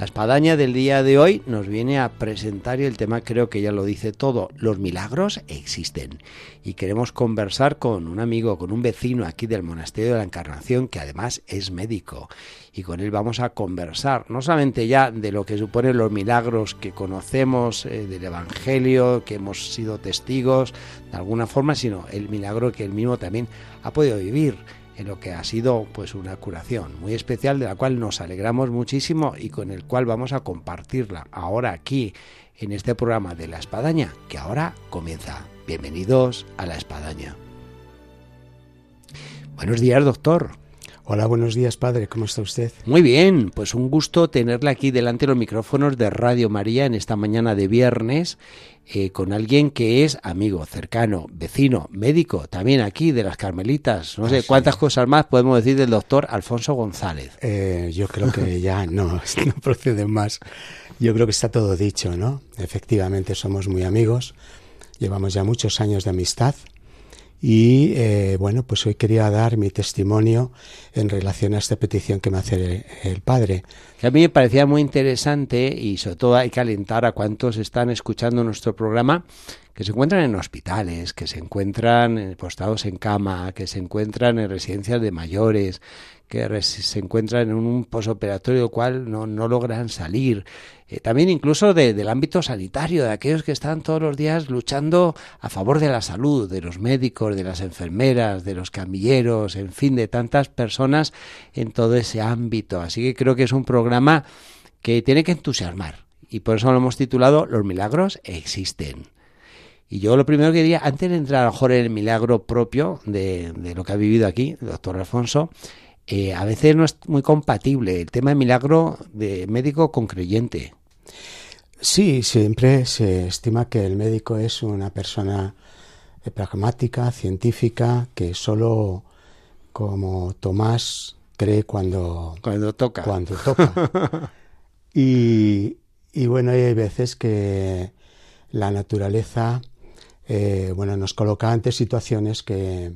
La espadaña del día de hoy nos viene a presentar y el tema creo que ya lo dice todo. Los milagros existen. Y queremos conversar con un amigo, con un vecino aquí del Monasterio de la Encarnación que además es médico. Y con él vamos a conversar, no solamente ya de lo que suponen los milagros que conocemos eh, del Evangelio, que hemos sido testigos de alguna forma, sino el milagro que él mismo también ha podido vivir en lo que ha sido pues una curación muy especial de la cual nos alegramos muchísimo y con el cual vamos a compartirla ahora aquí en este programa de la espadaña que ahora comienza. Bienvenidos a la espadaña. Buenos días, doctor. Hola, buenos días, padre. ¿Cómo está usted? Muy bien, pues un gusto tenerla aquí delante de los micrófonos de Radio María en esta mañana de viernes eh, con alguien que es amigo, cercano, vecino, médico, también aquí de las Carmelitas. No sé ah, cuántas cosas más podemos decir del doctor Alfonso González. Eh, yo creo que ya no, no procede más. Yo creo que está todo dicho, ¿no? Efectivamente somos muy amigos, llevamos ya muchos años de amistad y eh, bueno, pues hoy quería dar mi testimonio en relación a esta petición que me hace el, padre. a mí me parecía muy interesante y sobre todo hay que alentar a cuantos están escuchando nuestro programa que se encuentran en hospitales, que se encuentran postados en cama, que se encuentran en residencias de mayores, que se encuentran en un posoperatorio del cual no, no logran salir. Eh, también incluso del ámbito sanitario, de aquellos que están todos los días luchando a favor de la salud, de los médicos, de las enfermeras, de los camilleros, en fin, de tantas personas en todo ese ámbito. Así que creo que es un programa que tiene que entusiasmar. Y por eso lo hemos titulado Los milagros existen. Y yo lo primero que diría, antes de entrar a lo mejor en el milagro propio de, de lo que ha vivido aquí, el doctor Alfonso, eh, a veces no es muy compatible el tema de milagro de médico con creyente. Sí, siempre se estima que el médico es una persona eh, pragmática, científica, que solo como Tomás cree cuando, cuando toca. Cuando toca. y, bueno, hay veces que la naturaleza eh, bueno, nos coloca ante situaciones que,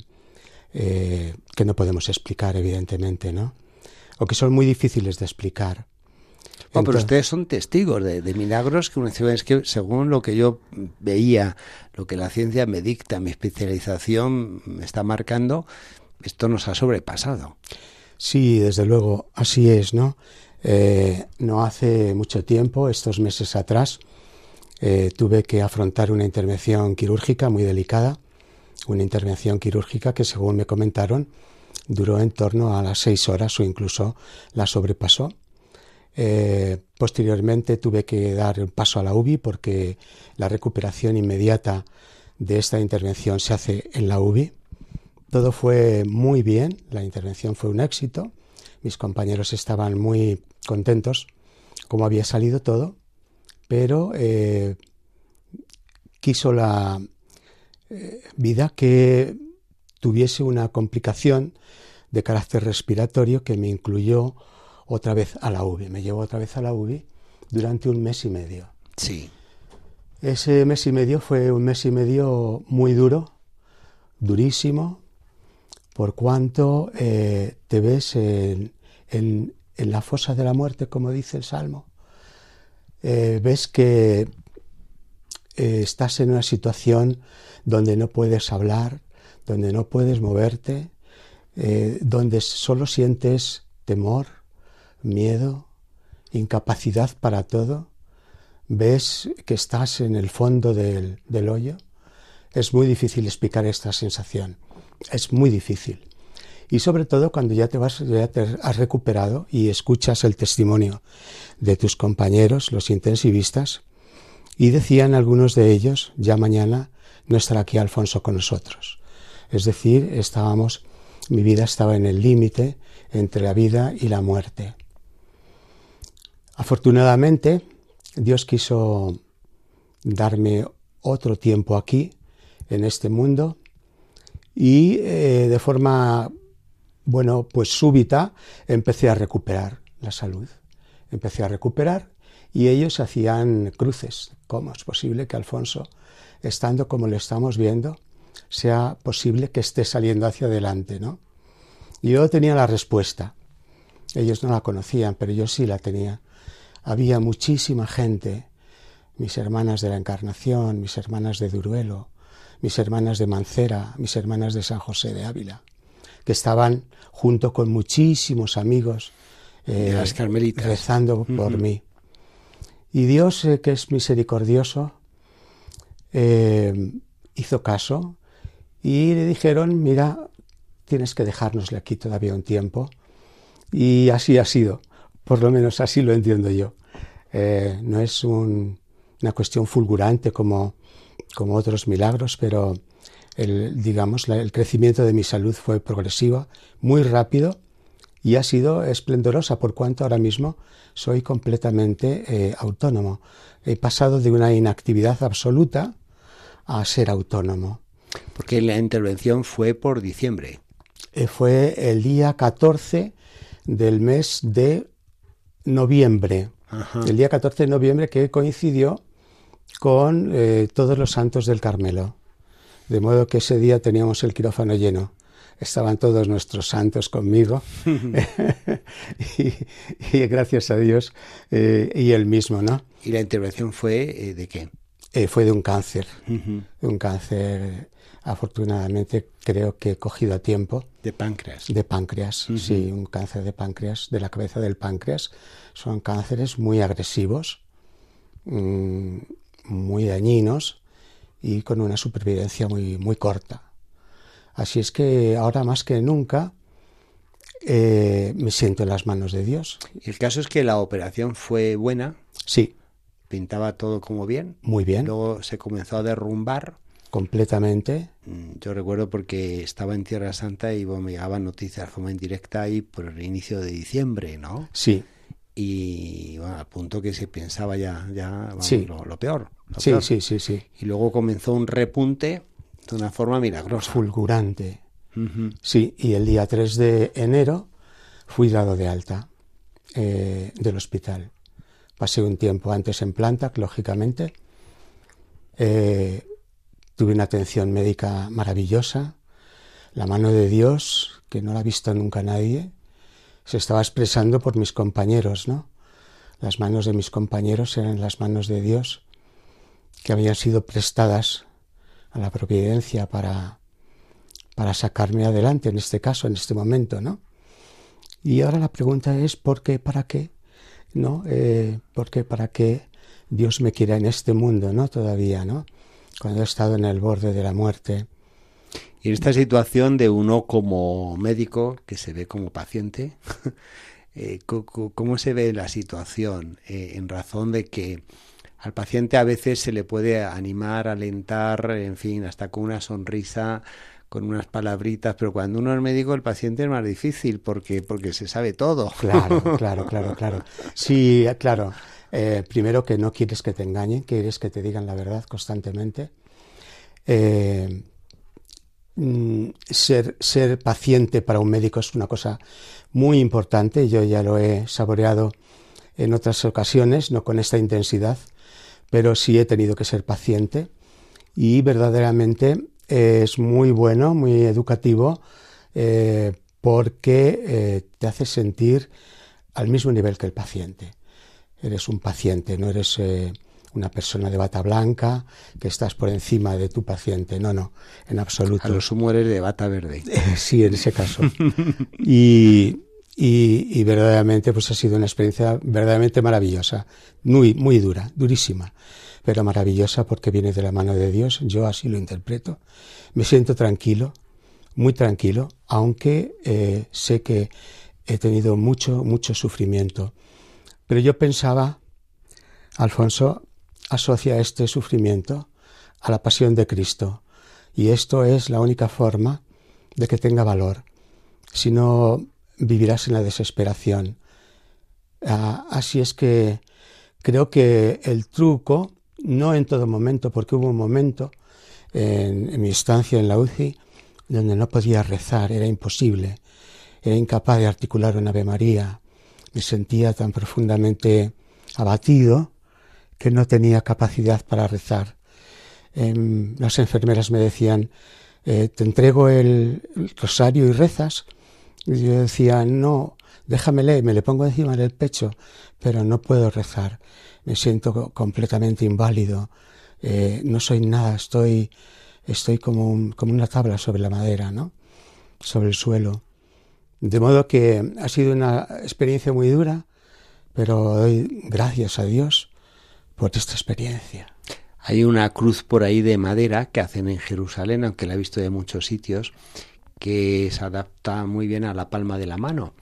eh, que no podemos explicar, evidentemente, ¿no? O que son muy difíciles de explicar. pero ustedes son testigos de, milagros que es que según lo que yo veía, lo que la ciencia me dicta, mi especialización me está marcando, esto nos ha sobrepasado. Sí, desde luego, así es, ¿no? Eh, no hace mucho tiempo, estos meses atrás, eh, tuve que afrontar una intervención quirúrgica muy delicada una intervención quirúrgica que, según me comentaron, duró en torno a las seis horas o incluso la sobrepasó. Eh, posteriormente tuve que dar un paso a la UBI porque la recuperación inmediata de esta intervención se hace en la UBI. Todo fue muy bien, la intervención fue un éxito, mis compañeros estaban muy contentos como había salido todo, pero eh, quiso la, vida que tuviese una complicación de carácter respiratorio que me incluyó otra vez a la UBI. Me llevó otra vez a la UBI durante un mes y medio. Sí. Ese mes y medio fue un mes y medio muy duro, durísimo, por cuanto eh, te ves en, la fosa de la muerte, como dice el Salmo. Eh, ves que eh, estás en una situación donde no puedes hablar, donde no puedes moverte, eh, donde solo sientes temor, miedo, incapacidad para todo, ves que estás en el fondo del, hoyo. Es muy difícil explicar esta sensación, es muy difícil. Y sobre todo cuando ya te vas, ya te has recuperado y escuchas el testimonio de tus compañeros, los intensivistas, y decían algunos de ellos, ya mañana no estará aquí Alfonso con nosotros. Es decir, estábamos, mi vida estaba en el límite entre la vida y la muerte. Afortunadamente, Dios quiso darme otro tiempo aquí, en este mundo, y eh, de forma, bueno, pues súbita empecé a recuperar la salud. Empecé a recuperar y ellos hacían cruces. ¿Cómo es posible que Alfonso, estando como lo estamos viendo, sea posible que esté saliendo hacia adelante, ¿no? Y yo tenía la respuesta. Ellos no la conocían, pero yo sí la tenía. Había muchísima gente, mis hermanas de la Encarnación, mis hermanas de Duruelo, mis hermanas de Mancera, mis hermanas de San José de Ávila, que estaban junto con muchísimos amigos eh, las carmelitas. rezando por mí. Y Dios, eh, que es misericordioso, eh, hizo caso y le dijeron, mira, tienes que dejárnosle aquí todavía un tiempo. Y así ha sido, por lo menos así lo entiendo yo. no es una cuestión fulgurante como como otros milagros, pero digamos, el crecimiento de mi salud fue progresivo, muy rápido y ha sido esplendorosa por cuanto ahora mismo soy completamente eh, autónomo. He pasado de una inactividad absoluta a ser autónomo. Porque la intervención fue por diciembre. Eh, fue el día 14 del mes de noviembre. El día 14 de noviembre que coincidió con eh, todos los santos del Carmelo. De modo que ese día teníamos el quirófano lleno. Estaban todos nuestros santos conmigo y, gracias a Dios eh, y él mismo, ¿no? ¿Y la intervención fue eh, de qué? fue de un cáncer, un cáncer afortunadamente creo que he cogido a tiempo. De páncreas. De páncreas, sí, un cáncer de páncreas, de la cabeza del páncreas. Son cánceres muy agresivos. Mm, muy dañinos y con una supervivencia muy, muy corta. Así es que ahora más que nunca eh, me siento en las manos de Dios. El caso es que la operación fue buena. Sí. Pintaba todo como bien. Muy bien. Luego se comenzó a derrumbar. Completamente. Mm, yo recuerdo porque estaba en Tierra Santa y me llegaban noticias como en directa ahí por el inicio de diciembre, ¿no? Sí y bueno, al punto que se pensaba ya, ya lo, peor. sí, sí, sí, sí. Y luego comenzó un repunte de una forma milagrosa. Fulgurante. Sí, y el día 3 de enero fui dado de alta eh, del hospital. Pasé un tiempo antes en planta, lógicamente. Eh, tuve una atención médica maravillosa. La mano de Dios, que no la ha visto nunca nadie, se estaba expresando por mis compañeros, ¿no? Las manos de mis compañeros eran las manos de Dios que habían sido prestadas a la providencia para, para sacarme adelante en este caso, en este momento, ¿no? Y ahora la pregunta es ¿por qué, para qué? ¿No? Eh, ¿Por qué, para qué Dios me quiera en este mundo, ¿no? Todavía, ¿no? Cuando he estado en el borde de la muerte, y en esta situación de uno como médico, que se ve como paciente, eh, ¿cómo se ve la situación eh, en razón de que al paciente a veces se le puede animar, alentar, en fin, hasta con una sonrisa, con unas palabritas, pero cuando uno es médico el paciente es más difícil porque, porque se sabe todo. Claro, claro, claro, claro. Sí, claro. Eh, primero que no quieres que te engañen, quieres que te digan la verdad constantemente. Eh, Mm, ser, ser paciente para un médico es una cosa muy importante. Yo ya lo he saboreado en otras ocasiones, no con esta intensidad, pero sí he tenido que ser paciente y verdaderamente es muy bueno, muy educativo, eh, porque eh, te hace sentir al mismo nivel que el paciente. Eres un paciente, no eres eh, una persona de bata blanca, que estás por encima de tu paciente. No, no, en absoluto. A los sumo de bata verde. sí, en ese caso. y, y, verdaderamente pues ha sido una experiencia verdaderamente maravillosa, muy, muy dura, durísima, pero maravillosa porque viene de la mano de Dios, yo así lo interpreto. Me siento tranquilo, muy tranquilo, aunque eh, sé que he tenido mucho, mucho sufrimiento. Pero yo pensaba, Alfonso, asocia este sufrimiento a la pasión de Cristo. Y esto es la única forma de que tenga valor. Si no, vivirás en la desesperación. Ah, así es que creo que el truco, no en todo momento, porque hubo un momento en, mi estancia en la UCI donde no podía rezar, era imposible, era incapaz de articular una Ave María, me sentía tan profundamente abatido que no tenía capacidad para rezar. Em, las enfermeras me decían, eh, te entrego el, rosario y rezas. Yo decía, no, déjamele, me le pongo encima del pecho, pero no puedo rezar. Me siento completamente inválido. Eh, no soy nada, estoy, estoy como, como una tabla sobre la madera, ¿no? Sobre el suelo. De modo que ha sido una experiencia muy dura, pero doy gracias a Dios por esta experiencia. Hay una cruz por ahí de madera que hacen en Jerusalén, aunque la he visto de muchos sitios, que se adapta muy bien a la palma de la mano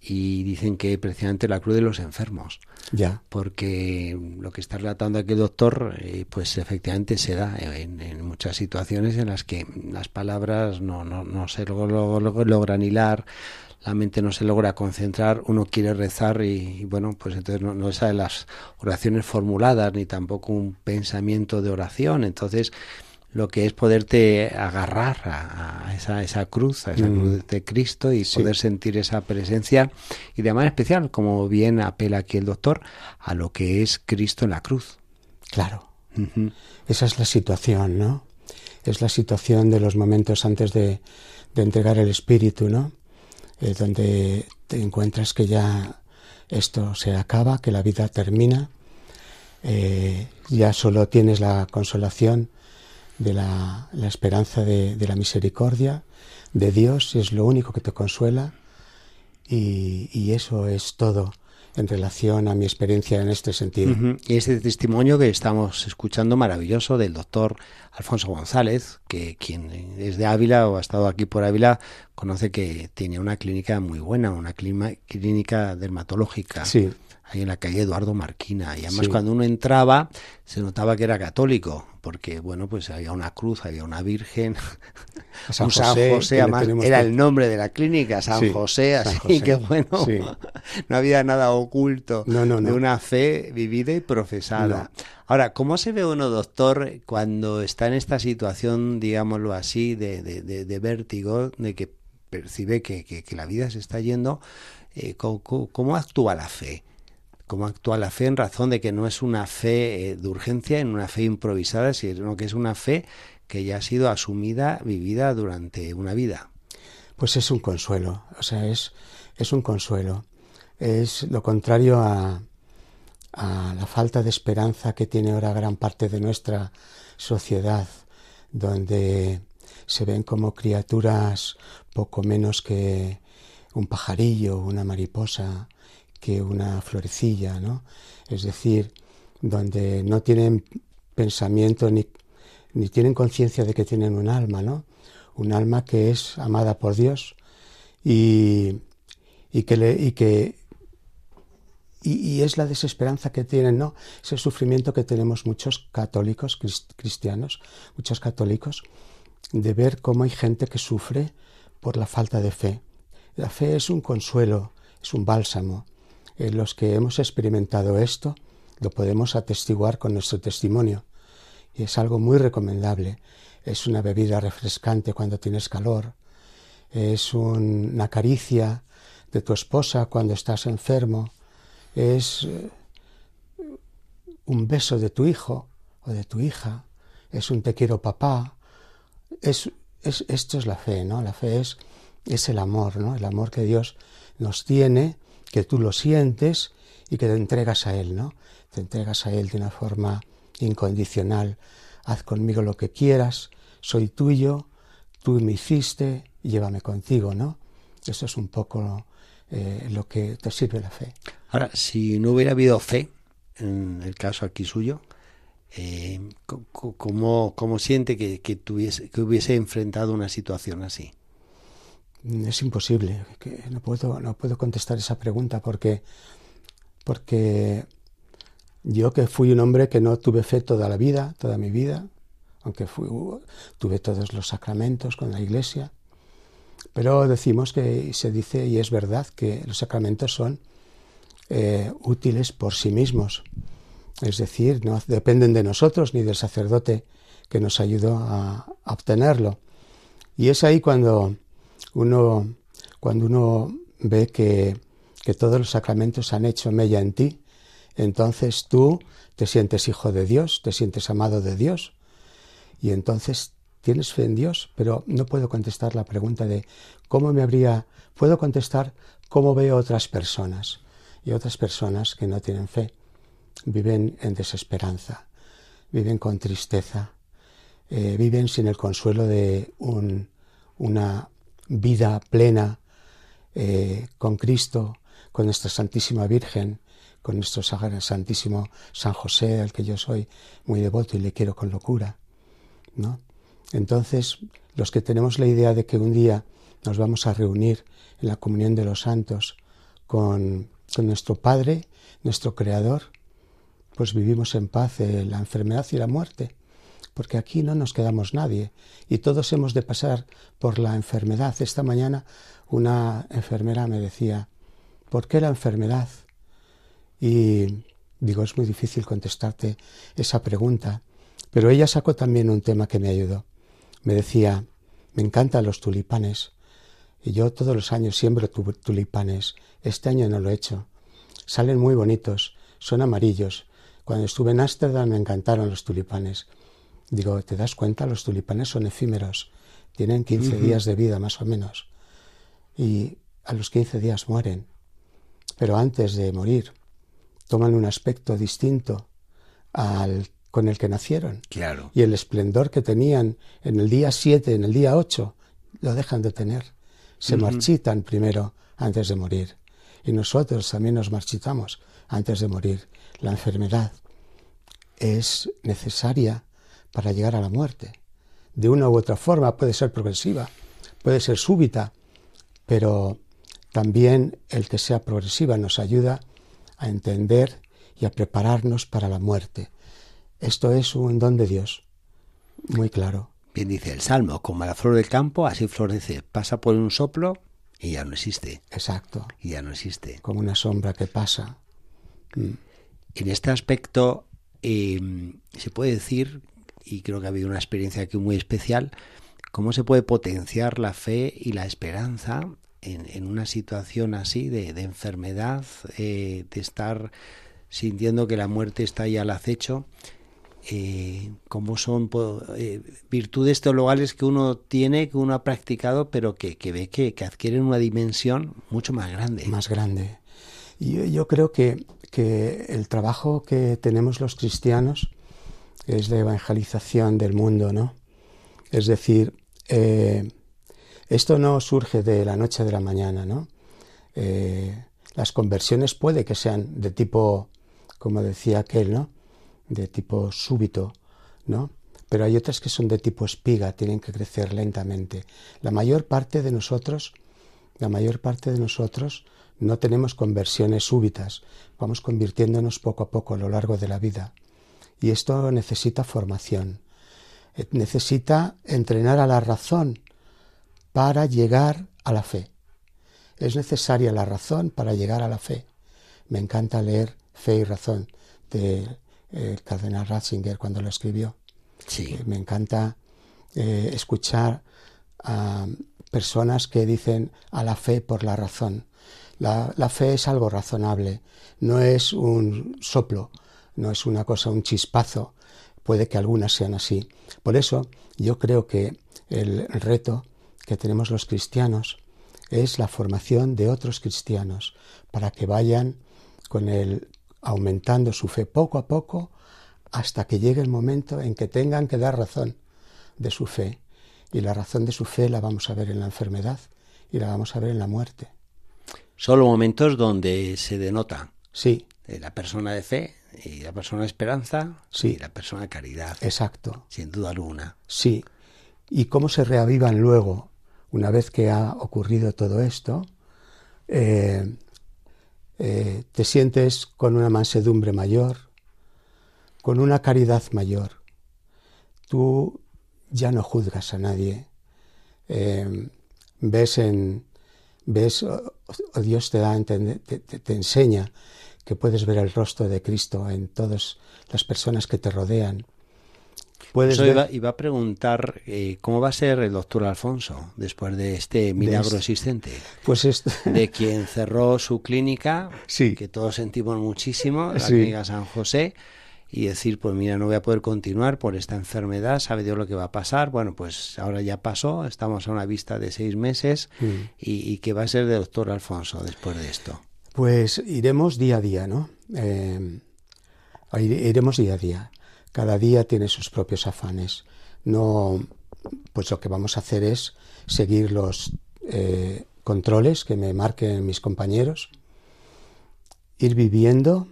y dicen que precisamente la cruz de los enfermos. Ya. Porque lo que está relatando aquí el doctor, eh, pues efectivamente se da en, muchas situaciones en las que las palabras no, no, no se logran hilar, la mente no se logra concentrar, uno quiere rezar y, bueno, pues entonces no, no sabe las oraciones formuladas ni tampoco un pensamiento de oración. Entonces, lo que es poderte agarrar a, esa, esa, cruz, a esa mm. cruz de Cristo y poder sentir esa presencia y de manera especial, como bien apela aquí el doctor, a lo que es Cristo en la cruz. Claro. Esa es la situación, ¿no? Es la situación de los momentos antes de, de entregar el Espíritu, ¿no? Eh, donde te encuentras que ya esto se acaba, que la vida termina, eh, ya solo tienes la consolación de la, esperanza de, la misericordia de Dios, es lo único que te consuela y, eso es todo en relación a mi experiencia en este sentido. Y ese testimonio que estamos escuchando maravilloso del doctor Alfonso González, que quien es de Ávila o ha estado aquí por Ávila, conoce que tiene una clínica muy buena, una clínica dermatológica. Sí ahí en la calle Eduardo Marquina. Y además cuando uno entraba se notaba que era católico, porque bueno, pues había una cruz, había una virgen, San un San José, además era el nombre de la clínica, San José, así que bueno, no había nada oculto de una fe vivida y profesada. Ahora, ¿cómo se ve uno, doctor, cuando está en esta situación, digámoslo así, de, de, vértigo, de que percibe que, que, la vida se está yendo? Eh, ¿cómo, actúa la fe? Cómo actúa la fe en razón de que no es una fe eh, de urgencia, en una fe improvisada, sino que es una fe que ya ha sido asumida, vivida durante una vida. Pues es un consuelo, o sea, es, es un consuelo. Es lo contrario a, a la falta de esperanza que tiene ahora gran parte de nuestra sociedad, donde se ven como criaturas poco menos que un pajarillo, una mariposa, que una florecilla, ¿no? Es decir, donde no tienen pensamiento ni, ni tienen conciencia de que tienen un alma, ¿no? Un alma que es amada por Dios y, y que, y que y, es la desesperanza que tienen, ¿no? Ese sufrimiento que tenemos muchos católicos, cristianos, muchos católicos, de ver cómo hay gente que sufre por la falta de fe. La fe es un consuelo, es un bálsamo, los que hemos experimentado esto lo podemos atestiguar con nuestro testimonio y es algo muy recomendable. Es una bebida refrescante cuando tienes calor, es una caricia de tu esposa cuando estás enfermo, es eh, un beso de tu hijo o de tu hija, es un te quiero papá, es, esto es la fe, ¿no? La fe es, es el amor, ¿no? El amor que Dios nos tiene que tú lo sientes y que te entregas a Él, ¿no? Te entregas a Él de una forma incondicional. Haz conmigo lo que quieras, soy tuyo, tú me hiciste, llévame contigo, ¿no? Eso es un poco eh, lo que te sirve la fe. Ahora, si no hubiera habido fe, en el caso aquí suyo, eh, ¿cómo, ¿cómo, siente que, que, tuviese, que hubiese enfrentado una situación así? Es imposible, que no puedo, no puedo contestar esa pregunta porque, porque yo que fui un hombre que no tuve fe toda la vida, toda mi vida, aunque tuve todos los sacramentos con la iglesia, pero decimos que se dice y es verdad que los sacramentos son eh, útiles por sí mismos, es decir, no dependen de nosotros ni del sacerdote que nos ayudó a obtenerlo. Y es ahí cuando uno, cuando uno ve que, que todos los sacramentos han hecho mella en ti, entonces tú te sientes hijo de Dios, te sientes amado de Dios, y entonces tienes fe en Dios, pero no puedo contestar la pregunta de cómo me habría, puedo contestar cómo veo otras personas, y otras personas que no tienen fe, viven en desesperanza, viven con tristeza, eh, viven sin el consuelo de una vida plena eh, con Cristo, con nuestra Santísima Virgen, con nuestro Santísimo San José, al que yo soy muy devoto y le quiero con locura. ¿no? Entonces, los que tenemos la idea de que un día nos vamos a reunir en la comunión de los santos con, con nuestro Padre, nuestro Creador, pues vivimos en paz la enfermedad y la muerte, porque aquí no nos quedamos nadie y todos hemos de pasar por la enfermedad. Esta mañana una enfermera me decía, ¿por qué la enfermedad? Y digo, es muy difícil contestarte esa pregunta, pero ella sacó también un tema que me ayudó. Me decía, me encantan los tulipanes, y yo todos los años siembro tulipanes. Este año no lo he hecho. Salen muy bonitos, son amarillos, cuando estuve en Ámsterdam me encantaron los tulipanes. Digo, ¿te das cuenta? Los tulipanes son efímeros. Tienen 15 días de vida más o menos. Y a los 15 días mueren. Pero antes de morir, toman un aspecto distinto al con el que nacieron. Claro. Y el esplendor que tenían en el día 7, en el día 8, lo dejan de tener. Se marchitan primero antes de morir. Y nosotros también nos marchitamos antes de morir. La enfermedad es necesaria para llegar a la muerte. De una u otra forma puede ser progresiva, puede ser súbita, pero también el que sea progresiva nos ayuda a entender y a prepararnos para la muerte. Esto es un don de Dios, muy claro. Bien dice el Salmo, como la flor del campo, así florece, pasa por un soplo y ya no existe. Exacto. Y ya no existe. Como una sombra que pasa. Mm. En este aspecto, em, se puede decir, y creo que ha habido una experiencia aquí muy especial, cómo se puede potenciar la fe y la esperanza en, una situación así de, enfermedad, eh, de estar sintiendo que la muerte está ahí al acecho. Eh, cómo son eh, virtudes teologales que uno tiene, que uno ha practicado, pero que, ve que, adquieren una dimensión mucho más grande. Más grande. Y yo creo que que el trabajo que tenemos los cristianos es de evangelización del mundo, ¿no? Es decir, eh, esto no surge de la noche a la mañana, ¿no? Eh, las conversiones puede que sean de tipo, como decía aquel, ¿no? De tipo súbito, ¿no? Pero hay otras que son de tipo espiga, tienen que crecer lentamente. La mayor parte de nosotros, la mayor parte de nosotros no tenemos conversiones súbitas, vamos convirtiéndonos poco a poco a lo largo de la vida. Y esto necesita formación, eh, necesita entrenar a la razón para llegar a la fe. Es necesaria la razón para llegar a la fe. Me encanta leer Fe y Razón de eh, cardenal Ratzinger cuando lo escribió. Sí. Eh, me encanta escuchar a personas que dicen a la fe por la razón. La, fe es algo razonable, no es un soplo, no es una cosa, un chispazo. Puede que algunas sean así. Por eso yo creo que el reto que tenemos los cristianos es la formación de otros cristianos para que vayan con el aumentando su fe poco a poco hasta que llegue el momento en que tengan que dar razón de su fe. Y la razón de su fe la vamos a ver en la enfermedad y la vamos a ver en la muerte solo momentos donde se denota sí. la persona de fe y la persona de esperanza sí. y la persona de caridad. Exacto. Sin duda alguna. Sí. Y cómo se reavivan luego, una vez que ha ocurrido todo esto, eh, eh, te sientes con una mansedumbre mayor, con una caridad mayor. Tú ya no juzgas a nadie. Eh, ves en, ves, o, Dios te da, te, te, enseña que puedes ver el rostro de Cristo en todas las personas que te rodean. puedes Eso ver- iba, iba a preguntar eh, cómo va a ser el doctor Alfonso después de este milagro este- existente, Pues esto, de quien cerró su clínica, Sí. que todos sentimos muchísimo, la Sí. clínica San José, y decir, pues mira, no voy a poder continuar por esta enfermedad, sabe Dios lo que va a pasar. Bueno, pues ahora ya pasó, estamos a una vista de seis meses, Mm. y, y qué va a ser de doctor Alfonso después de esto. Pues iremos día a día, ¿no? Ire- iremos día a día. Cada día tiene sus propios afanes. No, pues lo que vamos a hacer es seguir los eh, controles que me marquen mis compañeros, ir viviendo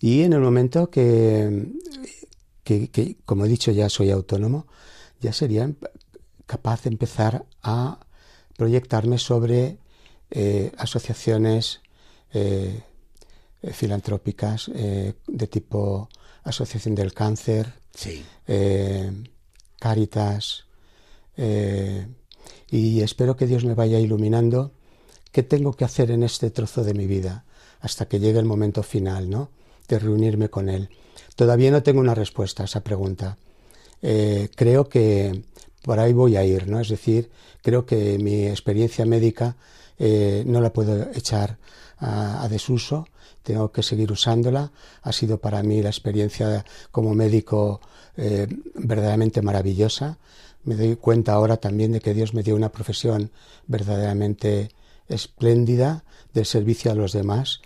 y en el momento que, que, que, como he dicho, ya soy autónomo, ya sería capaz de empezar a proyectarme sobre eh, asociaciones eh, eh, filantrópicas eh, de tipo Asociación del Cáncer, Sí. eh, y espero que Dios me vaya iluminando qué tengo que hacer en este trozo de mi vida hasta que llegue el momento final, ¿no? De reunirme con Él. Todavía no tengo una respuesta a esa pregunta. Eh, creo que por ahí voy a ir, ¿no? Es decir, creo que mi experiencia médica eh, no la puedo echar a, desuso, tengo que seguir usándola. Ha sido para mí la experiencia como médico eh, verdaderamente maravillosa. Me doy cuenta ahora también de que Dios me dio una profesión verdaderamente espléndida del servicio a los demás,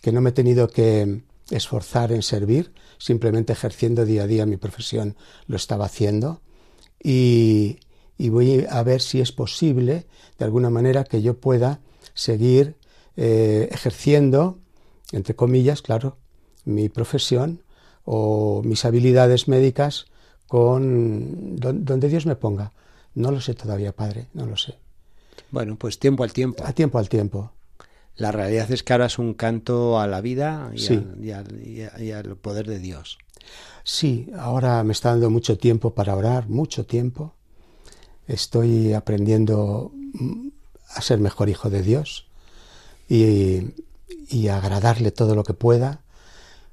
que no me he tenido que esforzar en servir, simplemente ejerciendo día a día mi profesión lo estaba haciendo y, y voy a ver si es posible de alguna manera que yo pueda seguir eh, ejerciendo, entre comillas, claro, mi profesión o mis habilidades médicas con don- donde Dios me ponga. No lo sé todavía, Padre, no lo sé. Bueno, pues tiempo al tiempo. A tiempo al tiempo. La realidad es que ahora es un canto a la vida y, Sí. al, y al- y a- y al poder de Dios. Sí, ahora me está dando mucho tiempo para orar, mucho tiempo. Estoy aprendiendo mm, a ser mejor hijo de Dios y, y a agradarle todo lo que pueda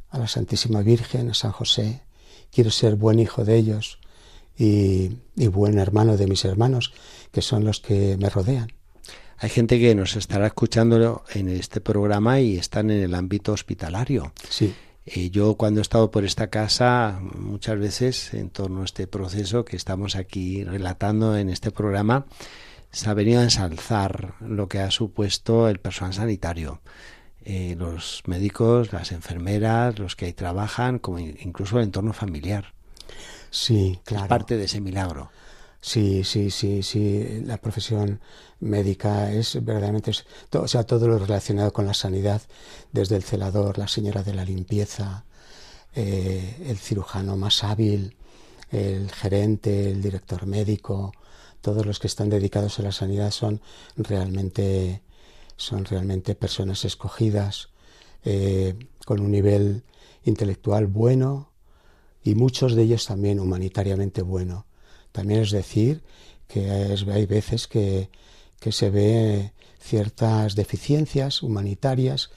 a la Santísima Virgen, a San José. Quiero ser buen hijo de ellos y, y buen hermano de mis hermanos, que son los que me rodean. Hay gente que nos estará escuchando en este programa y están en el ámbito hospitalario. Sí, Eh, yo cuando he estado por esta casa muchas veces en torno a este proceso que estamos aquí relatando en este programa, se ha venido a ensalzar lo que ha supuesto el personal sanitario. Eh, los médicos, las enfermeras, los que ahí trabajan, como in- incluso el entorno familiar. sí, Es claro. parte de ese milagro. Sí, sí, sí, sí. La profesión médica es verdaderamente, es to- o sea, todo lo relacionado con la sanidad, desde el celador, la señora de la limpieza, eh, el cirujano más hábil, el gerente, el director médico, todos los que están dedicados a la sanidad son realmente, son realmente personas escogidas, eh, con un nivel intelectual bueno y muchos de ellos también humanitariamente bueno. También es decir que hay veces que, que se ve ciertas deficiencias humanitarias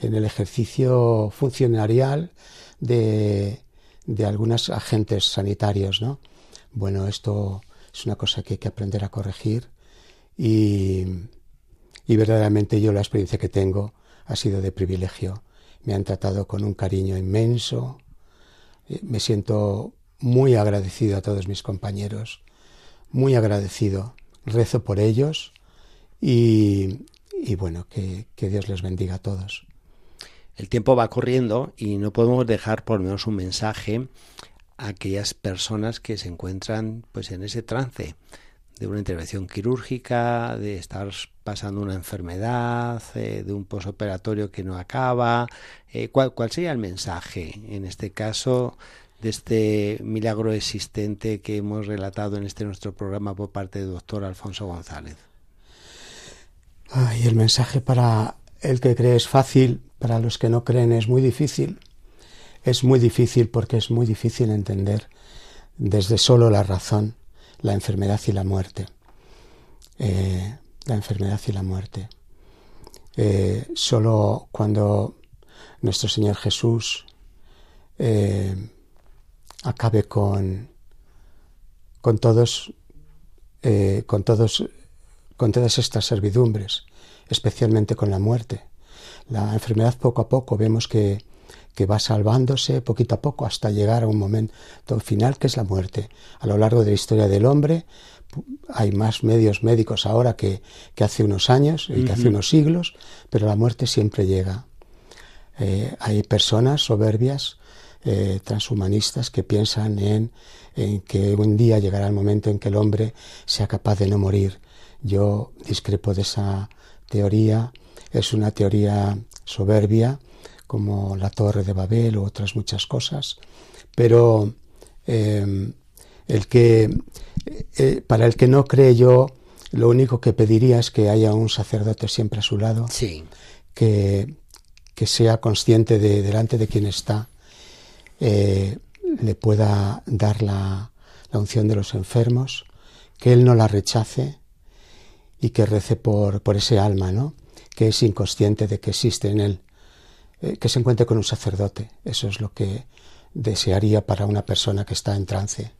en el ejercicio funcionarial de, de algunos agentes sanitarios, ¿no? Bueno, esto es una cosa que hay que aprender a corregir y, y verdaderamente yo la experiencia que tengo ha sido de privilegio. Me han tratado con un cariño inmenso, eh, me siento muy agradecido a todos mis compañeros, muy agradecido. Rezo por ellos y, y bueno, que, que Dios les bendiga a todos. El tiempo va corriendo y no podemos dejar por lo menos un mensaje a aquellas personas que se encuentran pues en ese trance de una intervención quirúrgica, de estar pasando una enfermedad, eh, de un posoperatorio que no acaba. Eh, ¿cuál, ¿Cuál sería el mensaje en este caso de este milagro existente que hemos relatado en este nuestro programa por parte del doctor Alfonso González? Ay, el mensaje para el que cree es fácil, para los que no creen es muy difícil. Es muy difícil porque es muy difícil entender desde solo la razón la enfermedad y la muerte. Eh, la enfermedad y la muerte. Eh, solo cuando nuestro Señor Jesús eh, acabe con, con todos, eh, con todos, con todas estas servidumbres, especialmente con la muerte. La enfermedad poco a poco vemos que, que va salvándose poquito a poco hasta llegar a un momento final que es la muerte. A lo largo de la historia del hombre hay más medios médicos ahora que, que hace unos años y que hace unos siglos, pero la muerte siempre llega. Eh, hay personas soberbias, eh, transhumanistas, que piensan en, en, que un día llegará el momento en que el hombre sea capaz de no morir. Yo discrepo de esa teoría. Es una teoría soberbia, como la Torre de Babel u otras muchas cosas, pero eh, el que, eh, para el que no cree yo, lo único que pediría es que haya un sacerdote siempre a su lado, sí. que, que sea consciente de delante de quien está, eh, le pueda dar la, unción de los enfermos, que él no la rechace y que rece por, ese alma, ¿no? que es inconsciente de que existe en él, eh, que se encuentre con un sacerdote. Eso es lo que desearía para una persona que está en trance.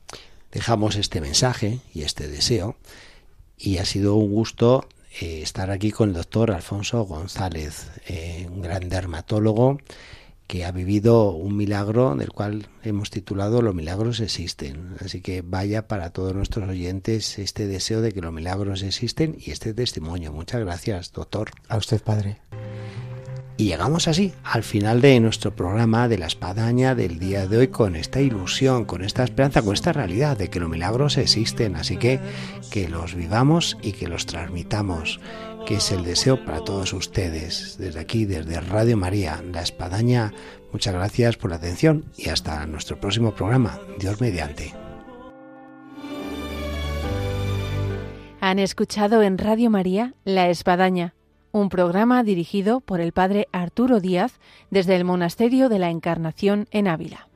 Dejamos este mensaje y este deseo y ha sido un gusto eh, estar aquí con el doctor Alfonso González, un gran dermatólogo que ha vivido un milagro del cual hemos titulado Los milagros existen. Así que vaya para todos nuestros oyentes este deseo de que los milagros existen y este testimonio. Muchas gracias, doctor. A usted, padre. Y llegamos así al final de nuestro programa de la espadaña del día de hoy con esta ilusión, con esta esperanza, con esta realidad de que los milagros existen. Así que que los vivamos y que los transmitamos, que es el deseo para todos ustedes. Desde aquí, desde Radio María, la espadaña, muchas gracias por la atención y hasta nuestro próximo programa. Dios mediante. Han escuchado en Radio María La Espadaña un programa dirigido por el padre Arturo Díaz desde el Monasterio de la Encarnación en Ávila.